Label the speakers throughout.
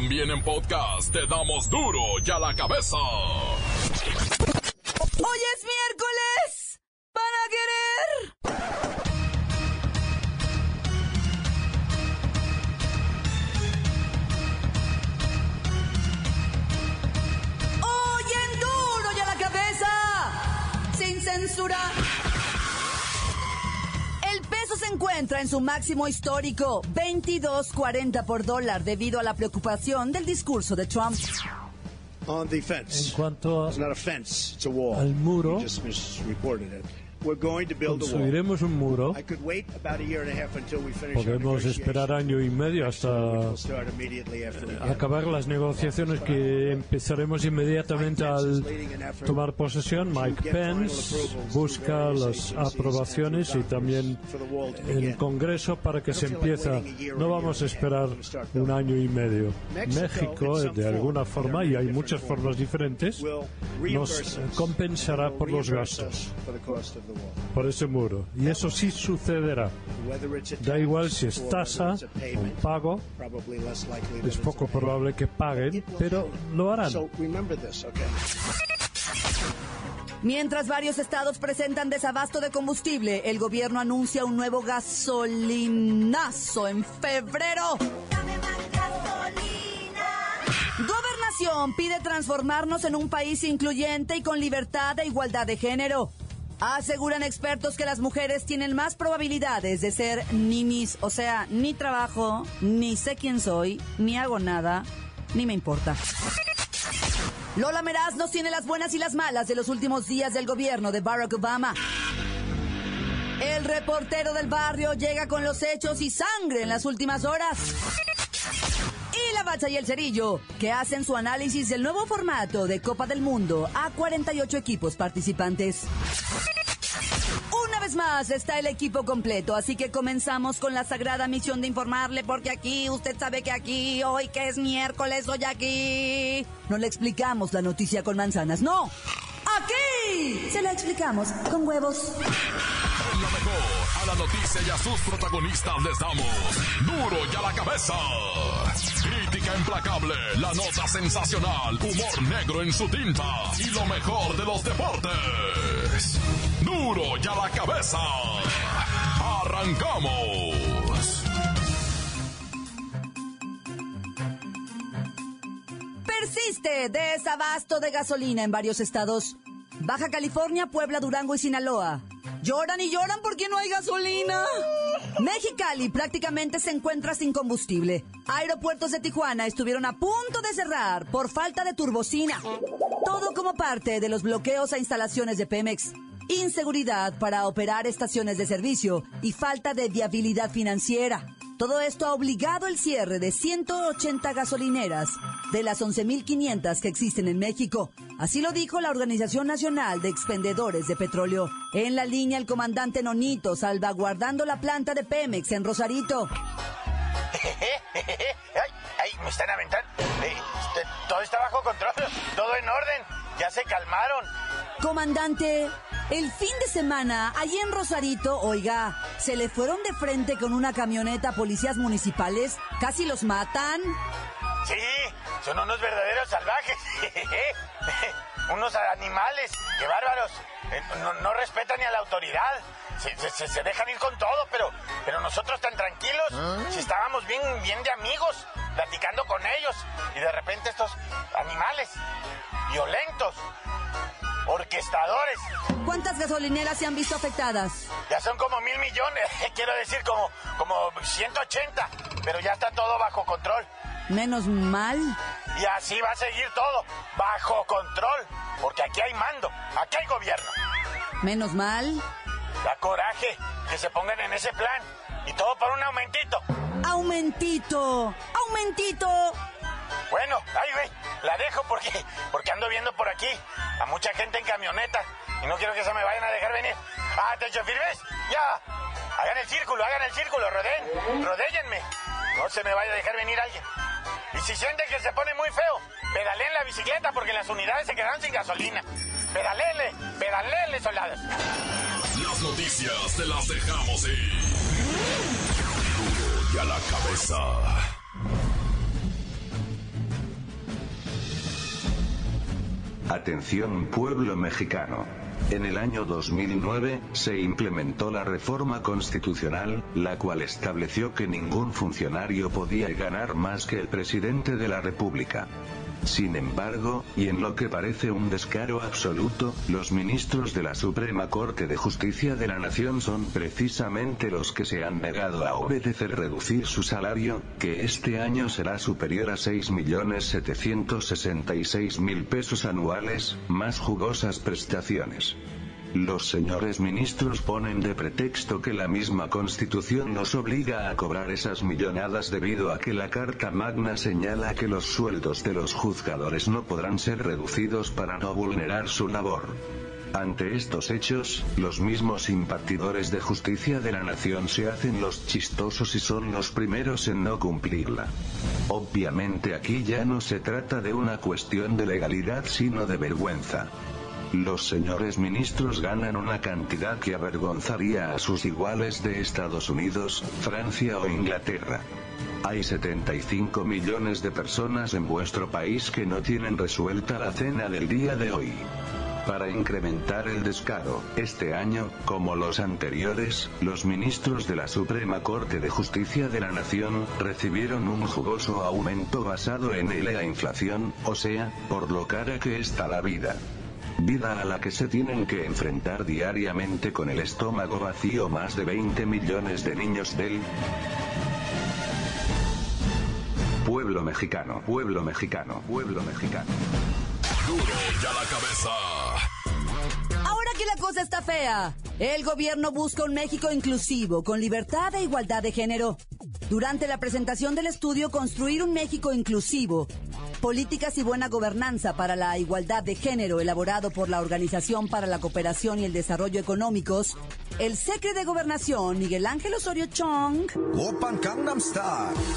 Speaker 1: También en podcast te damos duro y a la cabeza.
Speaker 2: Hoy es miércoles. Para querer. Hoy en duro y a la cabeza. Sin censura. Se encuentra en su máximo histórico, 22.40 por dólar, debido a la preocupación del discurso de Trump.
Speaker 3: On the fence.
Speaker 4: En cuanto a-
Speaker 3: It's not a fence, it's a wall.
Speaker 4: al muro.
Speaker 3: You just misreported it. We're going to build a wall.
Speaker 4: Construiremos un muro.
Speaker 3: I could wait about a year and a half until we finish our
Speaker 4: Podemos esperar año y medio hasta acabar las negociaciones que empezaremos inmediatamente al tomar posesión. Mike Pence busca las aprobaciones y también el Congreso para que se empiece. No vamos a esperar un año y medio. México, de alguna forma, y hay muchas formas diferentes, nos compensará por los gastos, por ese muro. Y eso sí sucederá. Da igual si es tasa o pago, es
Speaker 3: it's
Speaker 4: poco probable que paguen, pero lo harán.
Speaker 2: Mientras varios estados presentan desabasto de combustible, el gobierno anuncia un nuevo gasolinazo en febrero. Gobernación pide transformarnos en un país incluyente y con libertad e igualdad de género. Aseguran expertos que las mujeres tienen más probabilidades de ser ninis, o sea, ni trabajo, ni sé quién soy, ni hago nada, ni me importa. Lola Meraz nos tiene las buenas y las malas de los últimos días del gobierno de Barack Obama. El reportero del barrio llega con los hechos y sangre en las últimas horas. La bacha y el cerillo, que hacen su análisis del nuevo formato de Copa del Mundo a 48 equipos participantes. Una vez más está el equipo completo, así que comenzamos con la sagrada misión de informarle, porque aquí, usted sabe que aquí, hoy que es miércoles, hoy aquí, no le explicamos la noticia con manzanas, no. Aquí se la explicamos con huevos.
Speaker 1: La noticia y a sus protagonistas les damos duro y a la cabeza. Crítica implacable, la nota sensacional, humor negro en su tinta y lo mejor de los deportes. Duro y a la cabeza. Arrancamos.
Speaker 2: Persiste desabasto de gasolina en varios estados. Baja California, Puebla, Durango y Sinaloa. Lloran y lloran porque no hay gasolina. Mexicali prácticamente se encuentra sin combustible. Aeropuertos de Tijuana estuvieron a punto de cerrar por falta de turbocina. Todo como parte de los bloqueos a instalaciones de Pemex. Inseguridad para operar estaciones de servicio y falta de viabilidad financiera. Todo esto ha obligado el cierre de 180 gasolineras de las 11.500 que existen en México. Así lo dijo la Organización Nacional de Expendedores de Petróleo. En la línea el comandante Nonito salvaguardando la planta de Pemex en Rosarito.
Speaker 5: ay, ay, me están aventando. Eh, todo está bajo control, todo en orden. Ya se calmaron.
Speaker 2: Comandante, el fin de semana, allí en Rosarito, oiga, se le fueron de frente con una camioneta a policías municipales, casi los matan.
Speaker 5: Sí, son unos verdaderos salvajes. unos animales. Qué bárbaros. Eh, No, no respetan ni a la autoridad. Se, se- se- se dejan ir con todo, pero, pero nosotros tan tranquilos. Si estábamos bien, bien de amigos, platicando con ellos. Y de repente estos animales, violentos, orquestadores,
Speaker 2: ¿Cuántas gasolineras se han visto afectadas?
Speaker 5: Ya son como mil millones, quiero decir como, como 180, pero ya está todo bajo control.
Speaker 2: Menos mal.
Speaker 5: Y así va a seguir todo, bajo control, porque aquí hay mando, aquí hay gobierno.
Speaker 2: Menos mal.
Speaker 5: Da coraje que se pongan en ese plan, y todo por un aumentito.
Speaker 2: Aumentito. Aumentito.
Speaker 5: Bueno, ay, güey, la dejo porque, porque ando viendo por aquí a mucha gente en camioneta y no quiero que se me vayan a dejar venir. Ah, techo firmes, ya. Hagan el círculo, hagan el círculo, rodeen, rodéyenme. No se me vaya a dejar venir alguien. Y si sienten que se pone muy feo, pedaleen la bicicleta porque las unidades se quedaron sin gasolina. Pedalele, pedalele, soldados.
Speaker 1: Las noticias te las dejamos ir. Y a la cabeza.
Speaker 6: Atención pueblo mexicano. En el año 2009, se implementó la reforma constitucional, la cual estableció que ningún funcionario podía ganar más que el presidente de la República. Sin embargo, y en lo que parece un descaro absoluto, los ministros de la Suprema Corte de Justicia de la Nación son precisamente los que se han negado a obedecer reducir su salario, que este año será superior a 6.766.000 pesos anuales, más jugosas prestaciones. Los señores ministros ponen de pretexto que la misma Constitución nos obliga a cobrar esas millonadas debido a que la Carta Magna señala que los sueldos de los juzgadores no podrán ser reducidos para no vulnerar su labor. Ante estos hechos, los mismos impartidores de justicia de la nación se hacen los chistosos y son los primeros en no cumplirla. Obviamente aquí ya no se trata de una cuestión de legalidad sino de vergüenza. Los señores ministros ganan una cantidad que avergonzaría a sus iguales de Estados Unidos, Francia o Inglaterra. Hay 75 millones de personas en vuestro país que no tienen resuelta la cena del día de hoy. Para incrementar el descaro, este año, como los anteriores, los ministros de la Suprema Corte de Justicia de la Nación recibieron un jugoso aumento basado en la inflación, o sea, por lo cara que está la vida vida a la que se tienen que enfrentar diariamente con el estómago vacío más de 20 millones de niños del pueblo mexicano, pueblo mexicano, pueblo mexicano.
Speaker 1: Duro ya la cabeza.
Speaker 2: Ahora que la cosa está fea, el gobierno busca un México inclusivo, con libertad e igualdad de género. Durante la presentación del estudio Construir un México inclusivo, Políticas y buena gobernanza para la igualdad de género elaborado por la Organización para la Cooperación y el Desarrollo Económicos, el secretario de Gobernación, Miguel Ángel Osorio Chong,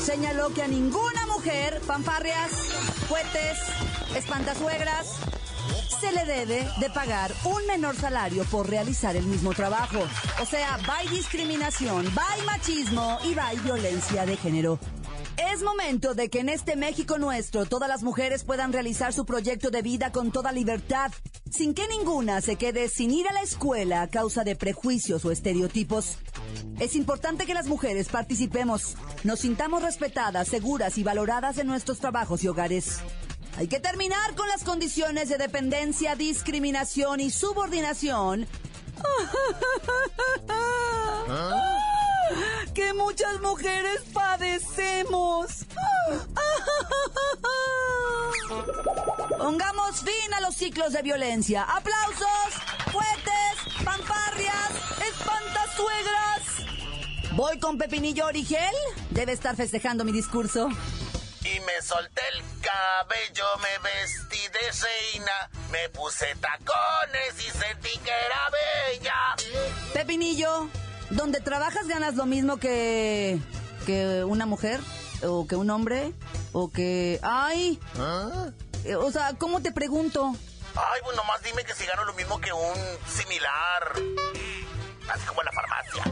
Speaker 2: señaló que a ninguna mujer, fanfarrias, cohetes, espantasuegras, se le debe de pagar un menor salario por realizar el mismo trabajo. O sea, hay discriminación, hay machismo y hay violencia de género. Es momento de que en este México nuestro todas las mujeres puedan realizar su proyecto de vida con toda libertad, sin que ninguna se quede sin ir a la escuela a causa de prejuicios o estereotipos. Es importante que las mujeres participemos, nos sintamos respetadas, seguras y valoradas en nuestros trabajos y hogares. Hay que terminar con las condiciones de dependencia, discriminación y subordinación. Que muchas mujeres padecemos. Pongamos fin a los ciclos de violencia. Aplausos, fuertes, fanfarrias, espantasuegras. Voy con Pepinillo Origel. Debe estar festejando mi discurso
Speaker 5: y me solté cabello, me vestí de reina, me puse tacones y sentí que era bella.
Speaker 2: Pepinillo, ¿donde trabajas ganas lo mismo que que una mujer o que un hombre o que ay, ¿Ah? o sea, ¿cómo te pregunto?
Speaker 5: Ay, bueno, más dime que si gano lo mismo que un similar, así como en la farmacia.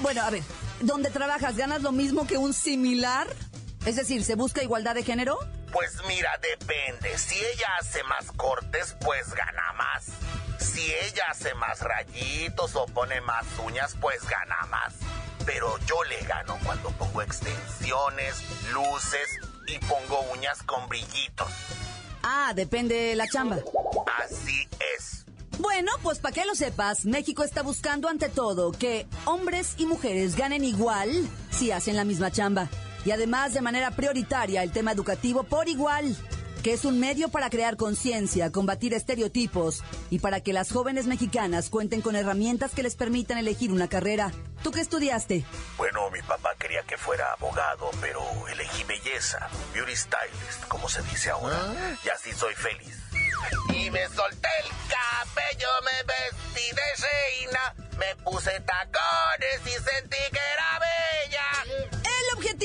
Speaker 2: Bueno, a ver, ¿dónde trabajas ganas lo mismo que un similar? Es decir, ¿se busca igualdad de género?
Speaker 5: Pues mira, depende. Si ella hace más cortes, pues gana más. Si ella hace más rayitos o pone más uñas, pues gana más. Pero yo le gano cuando pongo extensiones, luces y pongo uñas con brillitos.
Speaker 2: Ah, depende de la chamba.
Speaker 5: Así es.
Speaker 2: Bueno, pues para que lo sepas, México está buscando ante todo que hombres y mujeres ganen igual si hacen la misma chamba y además de manera prioritaria el tema educativo por igual que es un medio para crear conciencia, combatir estereotipos y para que las jóvenes mexicanas cuenten con herramientas que les permitan elegir una carrera. ¿Tú qué estudiaste?
Speaker 5: Bueno, mi papá quería que fuera abogado, pero elegí belleza, beauty stylist, como se dice ahora, ¿Ah? y así soy feliz. Y me solté el cabello, me vestí de reina, me puse tacones y sentí que era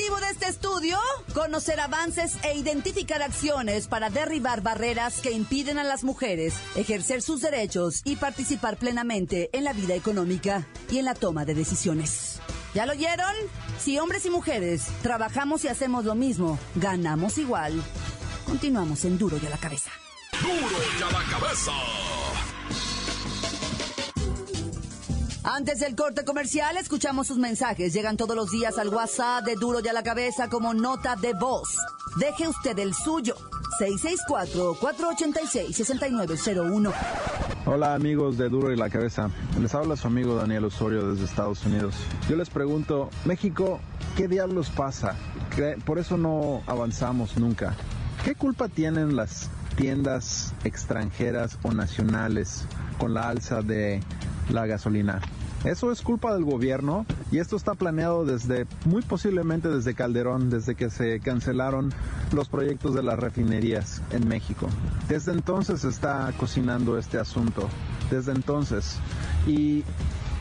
Speaker 2: objetivo de este estudio? Conocer avances e identificar acciones para derribar barreras que impiden a las mujeres ejercer sus derechos y participar plenamente en la vida económica y en la toma de decisiones. ¿Ya lo oyeron? Si hombres y mujeres trabajamos y hacemos lo mismo, ganamos igual. Continuamos en Duro y a la cabeza.
Speaker 1: Duro y a la cabeza.
Speaker 2: Antes del corte comercial, escuchamos sus mensajes. Llegan todos los días al WhatsApp de Duro y a la cabeza como nota de voz. Deje usted el suyo. 664-486-6901.
Speaker 7: Hola amigos de Duro y la Cabeza, les habla su amigo Daniel Osorio desde Estados Unidos. Yo les pregunto, México, ¿qué diablos pasa? Por eso no avanzamos nunca. ¿Qué culpa tienen las tiendas extranjeras o nacionales con la alza de la gasolina? Eso es culpa del gobierno y esto está planeado desde, muy posiblemente desde Calderón, desde que se cancelaron los proyectos de las refinerías en México. Desde entonces está cocinando este asunto, desde entonces. Y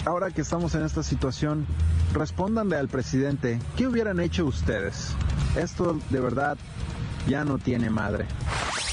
Speaker 7: ahora que estamos en esta situación, respóndanle al presidente, ¿qué hubieran hecho ustedes? Esto de verdad ya no tiene madre.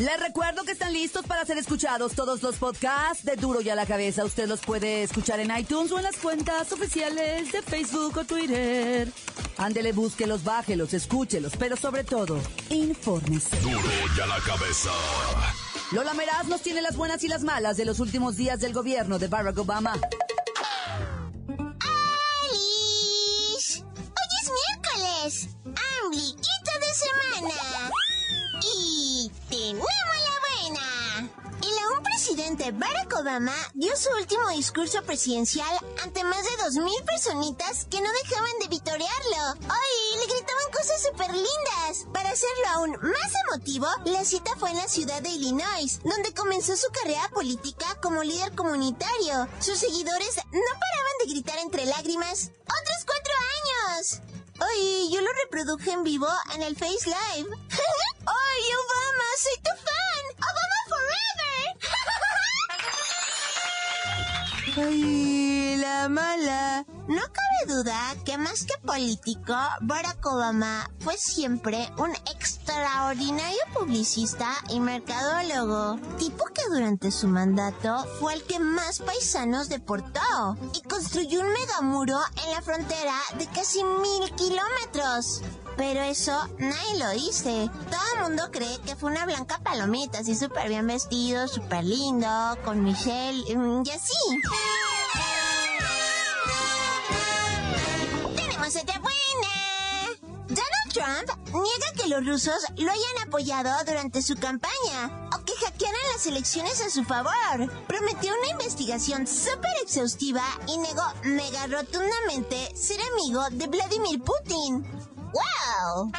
Speaker 2: Les recuerdo que están listos para ser escuchados todos los podcasts de Duro y a la Cabeza. Usted los puede escuchar en iTunes o en las cuentas oficiales de Facebook o Twitter. Ándele, búsquelos, bájelos, escúchelos, pero sobre todo, infórmese.
Speaker 1: Duro y a la Cabeza.
Speaker 2: Lola Meraz nos tiene las buenas y las malas de los últimos días del gobierno de Barack Obama.
Speaker 8: Barack Obama dio su último discurso presidencial ante más de 2.000 personitas que no dejaban de vitorearlo. Hoy le gritaban cosas súper lindas. Para hacerlo aún más emotivo, la cita fue en la ciudad de Illinois, donde comenzó su carrera política como líder comunitario. Sus seguidores no paraban de gritar entre lágrimas, ¡Otros cuatro años! Ay, yo lo reproduje en vivo en el Face Live. ¡Ay, Obama! ¡Soy tu fan! ¡Ay, la mala! No cabe duda que más que político, Barack Obama fue siempre un extraordinario publicista y mercadólogo. Tipo que durante su mandato fue el que más paisanos deportó y construyó un megamuro en la frontera de casi mil kilómetros. Pero eso nadie lo dice. Todo el mundo cree que fue una blanca palomita, así súper bien vestido, súper lindo, con Michelle mm, y así. ¡Tenemos otra buena! Donald Trump niega que los rusos lo hayan apoyado durante su campaña o que hackearan las elecciones a su favor. Prometió una investigación súper exhaustiva y negó mega rotundamente ser amigo de Vladimir Putin. ¡Wow!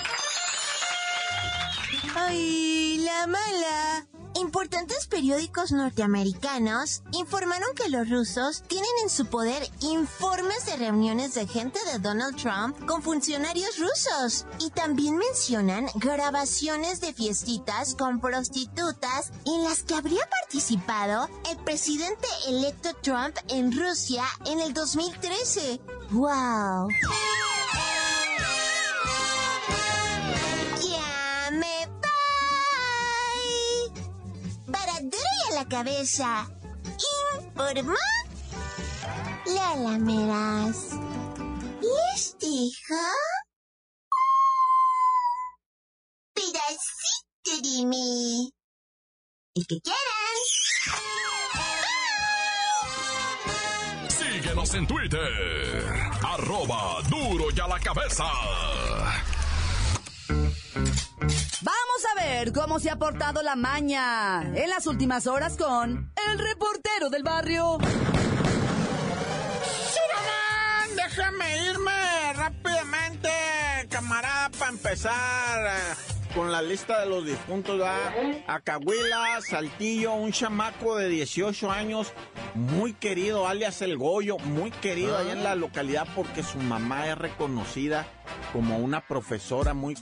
Speaker 8: ¡Ay, la mala! Importantes periódicos norteamericanos informaron que los rusos tienen en su poder informes de reuniones de gente de Donald Trump con funcionarios rusos y también mencionan grabaciones de fiestitas con prostitutas en las que habría participado el presidente electo Trump en Rusia en el 2013. ¡Wow! Cabeza. Informó Lala Meras. Les dejo pedacito de mí. El que quieran.
Speaker 1: Síguenos en Twitter. Arroba duro y a la cabeza.
Speaker 2: Vamos a ver cómo se ha portado la maña en las últimas horas con el reportero del barrio.
Speaker 9: Surabán, déjame irme rápidamente, camarada, para empezar eh, con la lista de los difuntos. ¿verdad? Acahuila, Saltillo, un chamaco de 18 años, muy querido, alias El Goyo, muy querido allá en la localidad porque su mamá es reconocida como una profesora muy...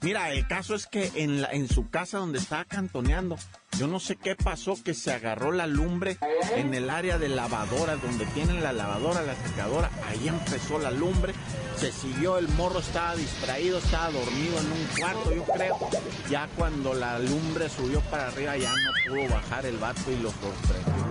Speaker 9: Mira, el caso es que en, la, en su casa donde estaba cantoneando, yo no sé qué pasó, que se agarró la lumbre en el área de lavadora, donde tienen la lavadora, la secadora, ahí empezó la lumbre, se siguió, el morro estaba distraído, estaba dormido en un cuarto, yo creo. Ya cuando la lumbre subió para arriba ya no pudo bajar el vato y lo sorprendió.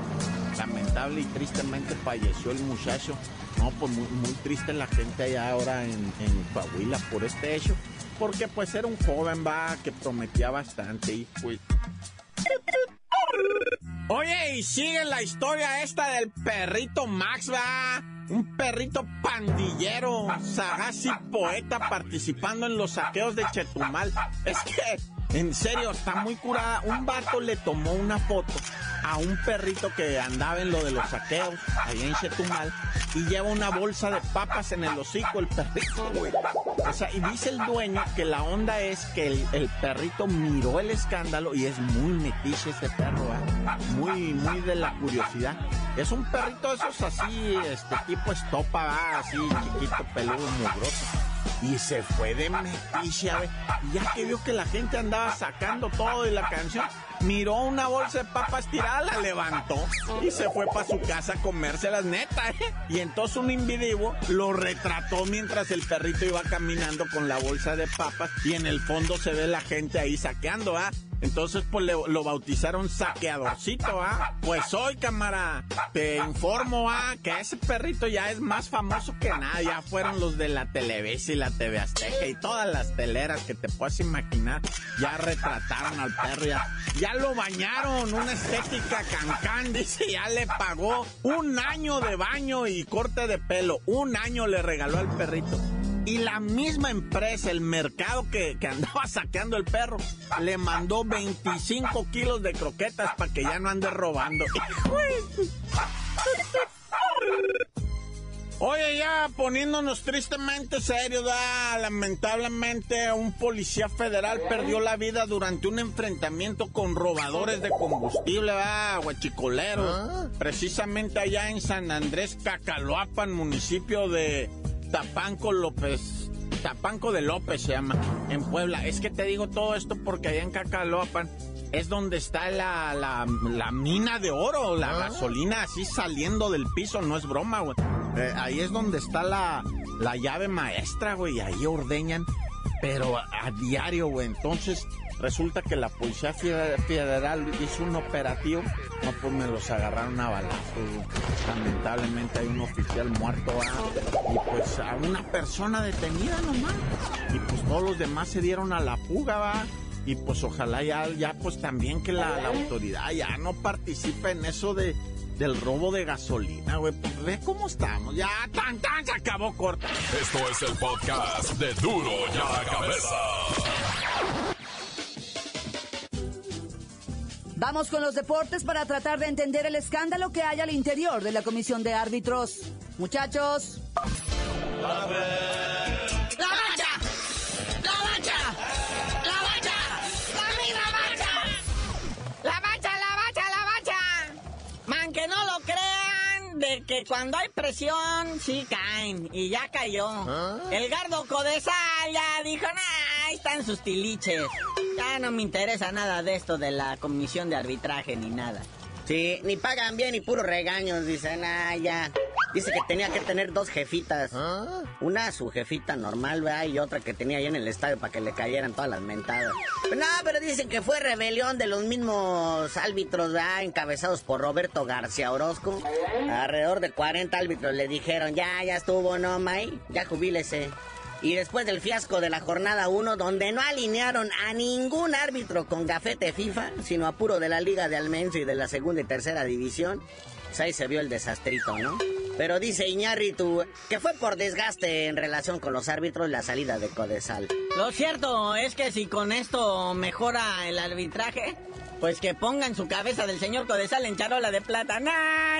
Speaker 9: Lamentable y tristemente falleció el muchacho. No, pues muy, triste la gente allá ahora en, en Coahuila por este hecho. Porque pues era un joven, va, que prometía bastante y pues... Oye, y sigue la historia esta del perrito Max, va. Un perrito pandillero, sagaz y poeta participando en los saqueos de Chetumal. Es que, en serio, está muy curada. Un vato le tomó una foto a un perrito que andaba en lo de los saqueos, ahí en Chetumal, y lleva una bolsa de papas en el hocico, el perrito, güey. O sea, y dice el dueño que la onda es que el, el perrito miró el escándalo y es muy metiche ese perro, ¿eh? Muy, muy de la curiosidad. Es un perrito de esos así, este tipo estopa, así chiquito, peludo, mugroso. Y se fue de metiche. Y ya que vio que la gente andaba sacando todo de la canción, miró una bolsa de papas tirada, la levantó y se fue para su casa a comérselas neta, ¿eh? Y entonces un individuo lo retrató mientras el perrito iba caminando con la bolsa de papas y en el fondo se ve la gente ahí saqueando, ¿ah? Entonces, pues le- lo bautizaron saqueadorcito, ¿ah? Pues hoy, cámara, te informo, ¿ah? Que ese perrito ya es más famoso que nada. Ya fueron los de la Televisa y la TV Azteca y todas las teleras que te puedas imaginar. Ya retrataron al perro, ya, ya lo bañaron. Una estética cancán, dice, ya le pagó un año de baño y corte de pelo. Un año le regaló al perrito. Y la misma empresa, el mercado que, que andaba saqueando el perro, le mandó 25 kilos de croquetas para que ya no ande robando. Oye, ya poniéndonos tristemente serios, ah, lamentablemente un policía federal perdió la vida durante un enfrentamiento con robadores de combustible, ah, huachicoleros, precisamente allá en San Andrés, Cacaloapan, municipio de Tapanco López, Tapanco de López se llama, en Puebla. Es que te digo todo esto porque allá en Cacaloapan es donde está la, la, la mina de oro, la gasolina así saliendo del piso, no es broma, güey. Eh, ahí es donde está la, la llave maestra, güey, y ahí ordeñan, pero a, a diario, güey. Entonces, resulta que la Policía Fe- Federal hizo un operativo, no, pues me los agarraron a balazos. Lamentablemente hay un oficial muerto, ah, y pues a una persona detenida nomás. Y pues todos los demás se dieron a la fuga, va. Y pues ojalá ya, ya pues también que la, la autoridad ya no participe en eso de del robo de gasolina, güey. Pues ve cómo estamos. Ya tan tan se acabó corta.
Speaker 1: Esto es el podcast de Duro y a la Cabeza.
Speaker 2: Vamos con los deportes para tratar de entender el escándalo que hay al interior de la comisión de árbitros. Muchachos,
Speaker 8: ¡La bacha! ¡La bacha! ¡La bacha! ¡La misma bacha!
Speaker 10: La bacha, la bacha, la bacha. Man, que no lo crean de que cuando hay presión, sí caen. Y ya cayó. El gardo Codesal ya dijo, nah, ahí están sus tiliches. Ya no me interesa nada de esto de la comisión de arbitraje ni nada.
Speaker 11: Sí, ni pagan bien ni puros regaños, dicen, ah, ya. Dice que tenía que tener dos jefitas. Una su jefita normal, ¿verdad? Y otra que tenía ahí en el estadio para que le cayeran todas las mentadas. Pero no, pero dicen que fue rebelión de los mismos árbitros, ¿verdad? Encabezados por Roberto García Orozco. Alrededor de 40 árbitros le dijeron, ya, ya estuvo, ¿no, May? Ya jubílese. Y después del fiasco de la jornada 1, donde no alinearon a ningún árbitro con gafete FIFA, sino a puro de la Liga de Almenso y de la segunda y tercera división, pues ahí se vio el desastrito, ¿no? Pero dice Iñárritu que fue por desgaste en relación con los árbitros la salida de Codesal.
Speaker 10: Lo cierto es que si con esto mejora el arbitraje, pues que pongan su cabeza del señor Codesal en charola de plata. ¡Nah,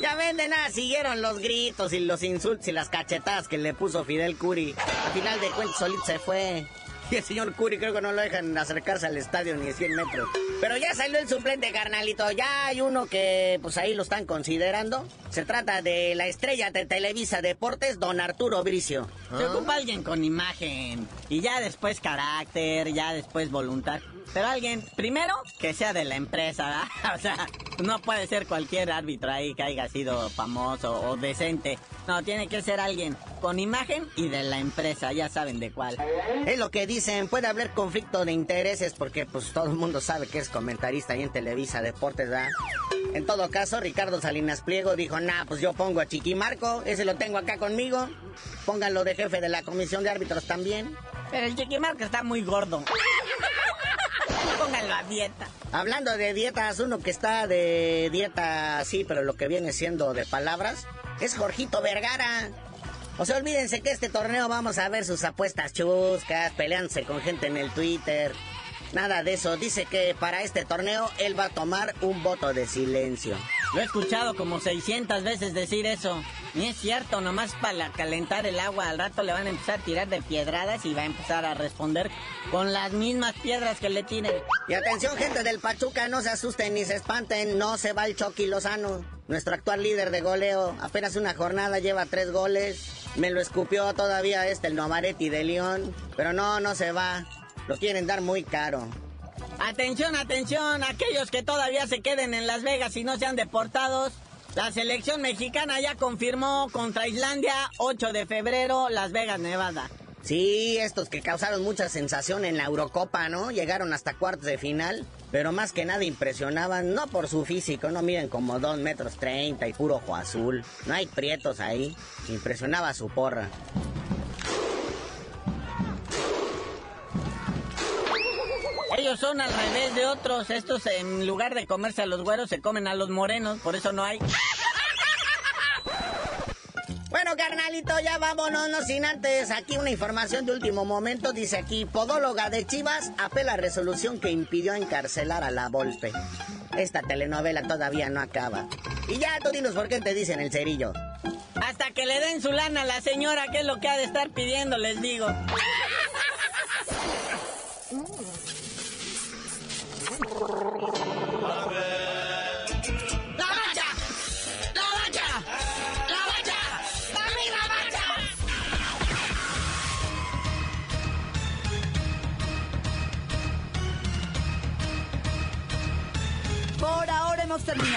Speaker 10: ya!
Speaker 11: Ya ven, de nada, siguieron los gritos y los insultos y las cachetadas que le puso Fidel Curi. Al final de cuentas, solito se fue. Y el señor Curi creo que no lo dejan acercarse al estadio ni 100 metros. Pero ya salió el suplente, carnalito. Ya hay uno que, pues ahí lo están considerando. Se trata de la estrella de Televisa Deportes, don Arturo Bricio.
Speaker 10: Se ocupa alguien con imagen. Y ya después carácter, ya después voluntad. Pero alguien, primero, que sea de la empresa, ¿verdad? O sea, no puede ser cualquier árbitro ahí que haya sido famoso o decente. No, tiene que ser alguien con imagen y de la empresa, ya saben de cuál.
Speaker 11: Es lo que dicen, puede haber conflicto de intereses porque pues todo el mundo sabe que es comentarista ahí en Televisa Deportes, ¿verdad? En todo caso, Ricardo Salinas Pliego dijo, nah, pues yo pongo a Chiquimarco, ese lo tengo acá conmigo. Pónganlo de jefe de la comisión de árbitros también.
Speaker 10: Pero el Chiquimarco está muy gordo. Pónganlo a dieta.
Speaker 11: Hablando de dietas, uno que está de dieta, sí, pero lo que viene siendo de palabras, es Jorgito Vergara. O sea, olvídense que este torneo vamos a ver sus apuestas chuscas, peleándose con gente en el Twitter. Nada de eso. Dice que para este torneo él va a tomar un voto de silencio.
Speaker 10: Lo he escuchado como 600 veces decir eso. Ni es cierto, nomás para calentar el agua. Al rato le van a empezar a tirar de piedradas y va a empezar a responder con las mismas piedras que le tiren.
Speaker 11: Y atención, gente del Pachuca, no se asusten ni se espanten. No se va el Chucky Lozano. Nuestro actual líder de goleo. Apenas una jornada lleva tres goles. Me lo escupió todavía este, el Novaretti de León. Pero no, no se va. Lo quieren dar muy caro.
Speaker 10: Atención, atención, aquellos que todavía se queden en Las Vegas y no sean deportados. La selección mexicana ya confirmó contra Islandia 8 de febrero, Las Vegas, Nevada.
Speaker 11: Sí, estos que causaron mucha sensación en la Eurocopa, ¿no? Llegaron hasta cuartos de final, pero más que nada impresionaban, no por su físico, no miren como 2 metros 30 y puro ojo azul. No hay prietos ahí, impresionaba su porra.
Speaker 10: Ellos son al revés de otros. Estos, en lugar de comerse a los güeros, se comen a los morenos. Por eso no hay.
Speaker 11: Carnalito, ya vámonos, no sin antes. Aquí una información de último momento. Dice aquí, podóloga de Chivas apela a resolución que impidió encarcelar a la Volpe. Esta telenovela todavía no acaba. Y ya, tú dinos por qué te dicen el cerillo.
Speaker 10: Hasta que le den su lana a la señora, que es lo que ha de estar pidiendo, les digo.